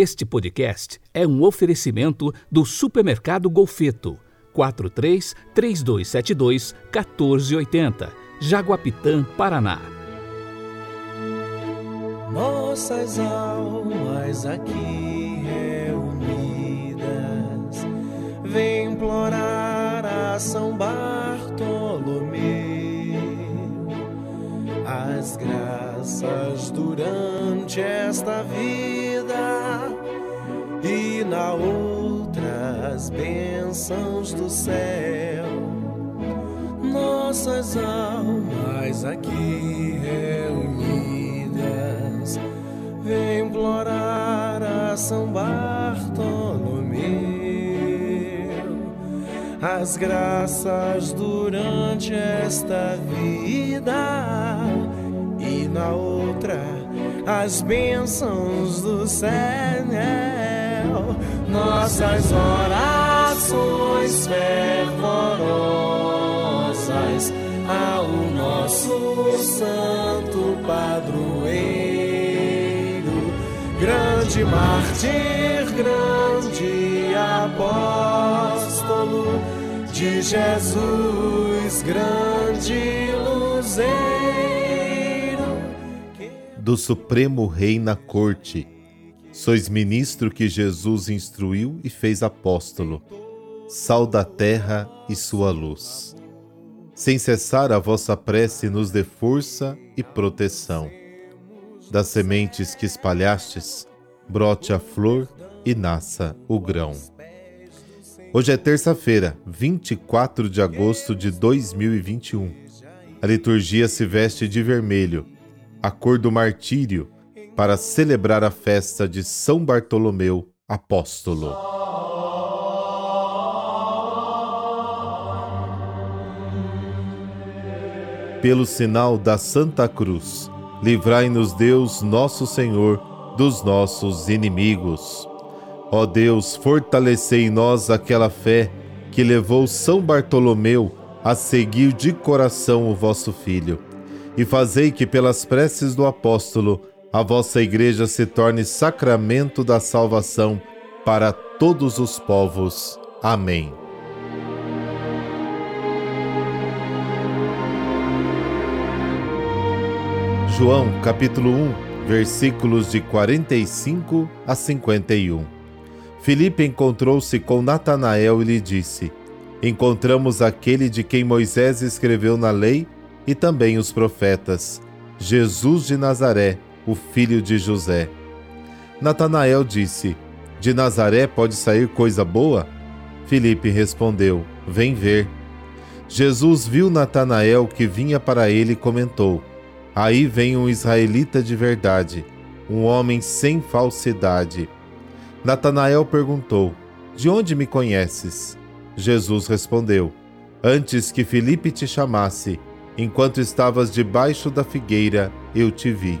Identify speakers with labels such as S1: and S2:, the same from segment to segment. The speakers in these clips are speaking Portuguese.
S1: Este podcast é um oferecimento do Supermercado Golfeto. 43 3272 1480, Jaguapitã, Paraná.
S2: Nossas almas aqui reunidas, vem implorar a São Bartolomeu as graças durante esta vida na outra as bênçãos do céu. Nossas almas aqui reunidas vem implorar a São Bartolomeu as graças durante esta vida e na outra as bênçãos do céu. Nossas orações fervorosas ao nosso santo padroeiro, grande mártir, grande apóstolo de Jesus, grande luzeiro
S3: do Supremo Rei na corte. Sois ministro que Jesus instruiu e fez apóstolo, sal da terra e sua luz. Sem cessar a vossa prece nos dê força e proteção. Das sementes que espalhastes, brote a flor e nasça o grão. Hoje é terça-feira, 24 de agosto de 2021. A liturgia se veste de vermelho a cor do martírio, para celebrar a festa de São Bartolomeu Apóstolo. Pelo sinal da Santa Cruz, livrai-nos Deus, nosso Senhor, dos nossos inimigos. Ó Deus, fortalecei em nós aquela fé que levou São Bartolomeu a seguir de coração o vosso Filho e fazei que, pelas preces do apóstolo, a vossa Igreja se torne sacramento da salvação para todos os povos. Amém. João capítulo 1, versículos de 45 a 51. Filipe encontrou-se com Natanael e lhe disse: Encontramos aquele de quem Moisés escreveu na lei e também os profetas, Jesus de Nazaré, o filho de José. Natanael disse: De Nazaré pode sair coisa boa? Filipe respondeu: Vem ver. Jesus viu Natanael que vinha para ele e comentou: Aí vem um israelita de verdade, um homem sem falsidade. Natanael perguntou: De onde me conheces? Jesus respondeu: Antes que Filipe te chamasse, Enquanto estavas debaixo da figueira, eu te vi.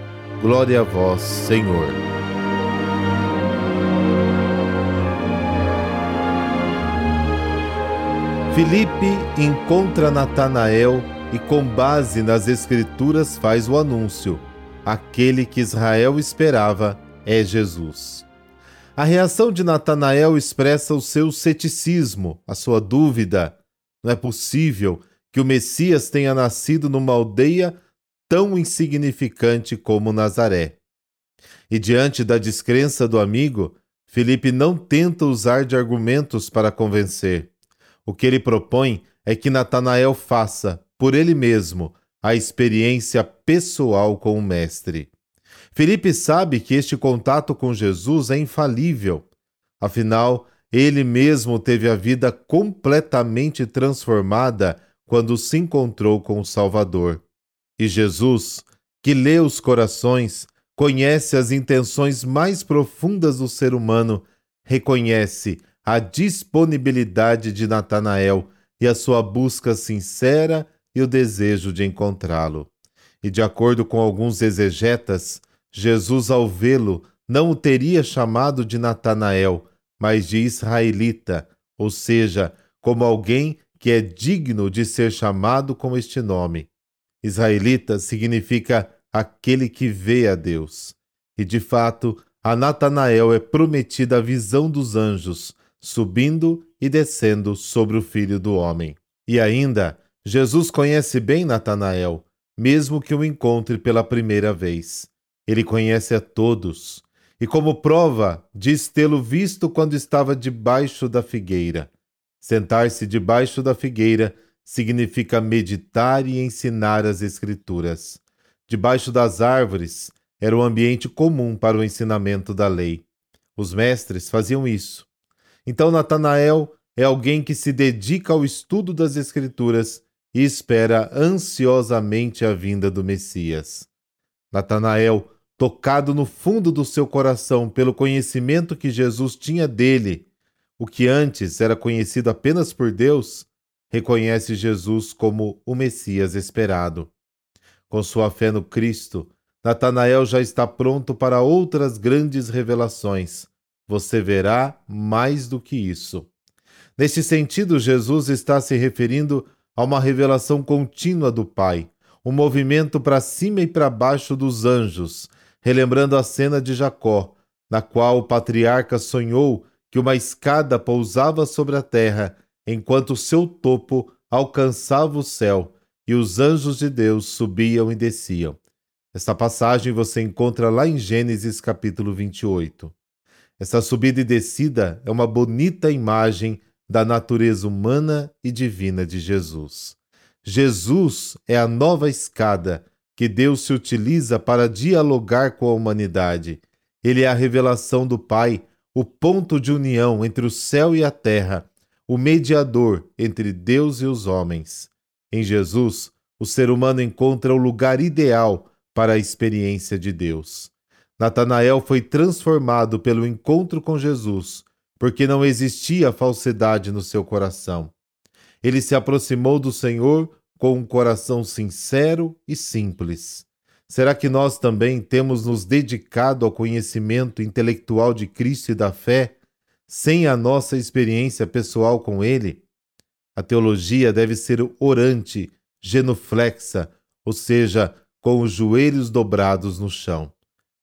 S3: Glória a vós, Senhor. Filipe encontra Natanael e, com base nas Escrituras, faz o anúncio: aquele que Israel esperava é Jesus. A reação de Natanael expressa o seu ceticismo, a sua dúvida. Não é possível que o Messias tenha nascido numa aldeia tão insignificante como Nazaré. E diante da descrença do amigo, Felipe não tenta usar de argumentos para convencer. O que ele propõe é que Natanael faça, por ele mesmo, a experiência pessoal com o Mestre. Felipe sabe que este contato com Jesus é infalível. Afinal, ele mesmo teve a vida completamente transformada quando se encontrou com o Salvador. E Jesus, que lê os corações, conhece as intenções mais profundas do ser humano, reconhece a disponibilidade de Natanael e a sua busca sincera e o desejo de encontrá-lo. E de acordo com alguns exegetas, Jesus, ao vê-lo, não o teria chamado de Natanael, mas de israelita, ou seja, como alguém que é digno de ser chamado com este nome. Israelita significa aquele que vê a Deus. E de fato, a Natanael é prometida a visão dos anjos, subindo e descendo sobre o filho do homem. E ainda, Jesus conhece bem Natanael, mesmo que o encontre pela primeira vez. Ele conhece a todos. E como prova, diz tê-lo visto quando estava debaixo da figueira. Sentar-se debaixo da figueira significa meditar e ensinar as Escrituras. Debaixo das árvores era o ambiente comum para o ensinamento da lei. Os mestres faziam isso. Então Natanael é alguém que se dedica ao estudo das Escrituras e espera ansiosamente a vinda do Messias. Natanael, tocado no fundo do seu coração pelo conhecimento que Jesus tinha dele, o que antes era conhecido apenas por Deus, reconhece Jesus como o Messias esperado. Com sua fé no Cristo, Natanael já está pronto para outras grandes revelações. Você verá mais do que isso. Neste sentido, Jesus está se referindo a uma revelação contínua do Pai, um movimento para cima e para baixo dos anjos, relembrando a cena de Jacó, na qual o patriarca sonhou que uma escada pousava sobre a terra, enquanto seu topo alcançava o céu e os anjos de Deus subiam e desciam. Esta passagem você encontra lá em Gênesis capítulo 28. Essa subida e descida é uma bonita imagem da natureza humana e divina de Jesus. Jesus é a nova escada que Deus se utiliza para dialogar com a humanidade. Ele é a revelação do Pai, o ponto de união entre o céu e a terra, o mediador entre Deus e os homens. Em Jesus, o ser humano encontra o lugar ideal para a experiência de Deus. Natanael foi transformado pelo encontro com Jesus porque não existia falsidade no seu coração. Ele se aproximou do Senhor com um coração sincero e simples. Será que nós também temos nos dedicado ao conhecimento intelectual de Cristo e da fé, sem a nossa experiência pessoal com Ele? A teologia deve ser orante, genuflexa, ou seja, com os joelhos dobrados no chão.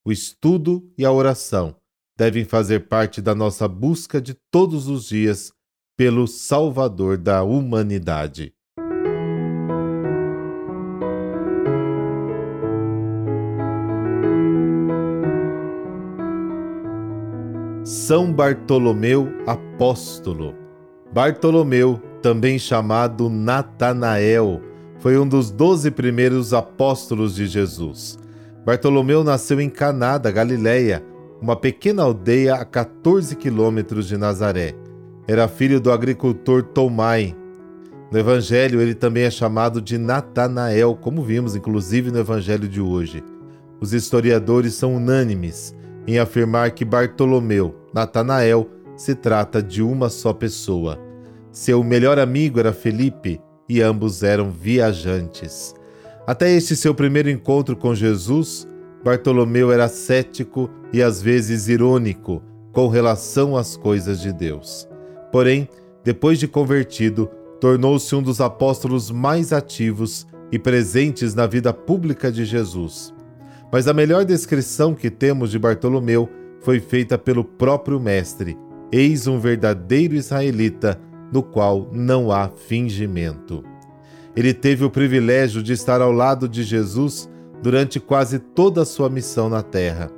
S3: O estudo e a oração devem fazer parte da nossa busca de todos os dias pelo Salvador da humanidade. São Bartolomeu Apóstolo. Bartolomeu, também chamado Natanael, foi um dos doze primeiros apóstolos de Jesus. Bartolomeu nasceu em Caná da Galileia, uma pequena aldeia a 14 quilômetros de Nazaré. Era filho do agricultor Tomai. No Evangelho, ele também é chamado de Natanael, como vimos inclusive no Evangelho de hoje. Os historiadores são unânimes em afirmar que Bartolomeu, Natanael, se trata de uma só pessoa. Seu melhor amigo era Felipe e ambos eram viajantes. Até este seu primeiro encontro com Jesus, Bartolomeu era cético e às vezes irônico com relação às coisas de Deus. Porém, depois de convertido, tornou-se um dos apóstolos mais ativos e presentes na vida pública de Jesus. Mas a melhor descrição que temos de Bartolomeu foi feita pelo próprio Mestre: Eis um verdadeiro israelita, no qual não há fingimento. Ele teve o privilégio de estar ao lado de Jesus durante quase toda a sua missão na terra.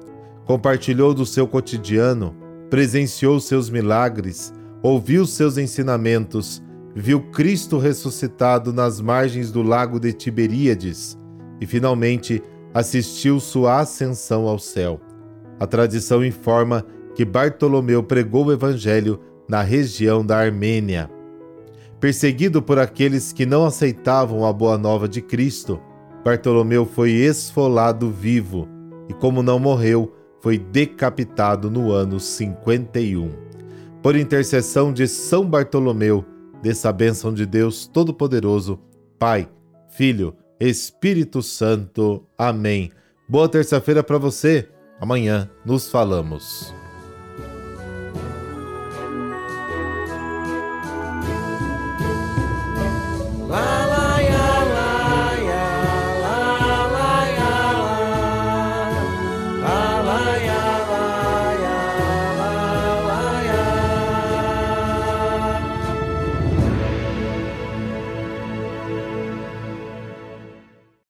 S3: Compartilhou do seu cotidiano, presenciou seus milagres, ouviu seus ensinamentos, viu Cristo ressuscitado nas margens do lago de Tiberíades e, finalmente, assistiu sua ascensão ao céu. A tradição informa que Bartolomeu pregou o evangelho na região da Armênia. Perseguido por aqueles que não aceitavam a boa nova de Cristo, Bartolomeu foi esfolado vivo e, como não morreu, foi decapitado no ano 51. Por intercessão de São Bartolomeu, dessa bênção de Deus Todo-Poderoso, Pai, Filho Espírito Santo. Amém. Boa terça-feira para você. Amanhã nos falamos.